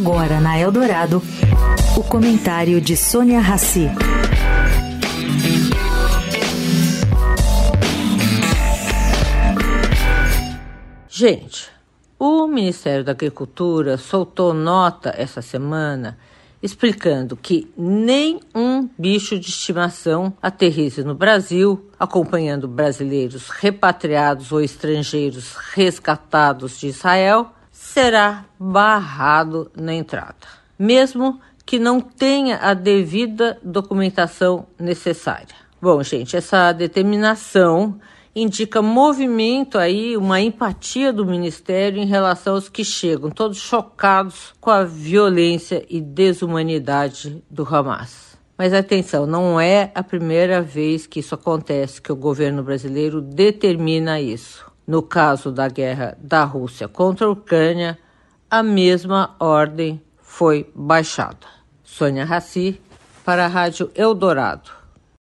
Agora na Eldorado, o comentário de Sônia Rassi. Gente, o Ministério da Agricultura soltou nota essa semana explicando que nenhum bicho de estimação aterrize no Brasil, acompanhando brasileiros repatriados ou estrangeiros resgatados de Israel, será barrado na entrada, mesmo que não tenha a devida documentação necessária. Bom, gente, essa determinação indica movimento aí, uma empatia do Ministério em relação aos que chegam todos chocados com a violência e desumanidade do Hamas. Mas atenção, não é a primeira vez que isso acontece, que o governo brasileiro determina isso. No caso da guerra da Rússia contra a Ucrânia, a mesma ordem foi baixada. Sônia Raci, para a Rádio Eldorado.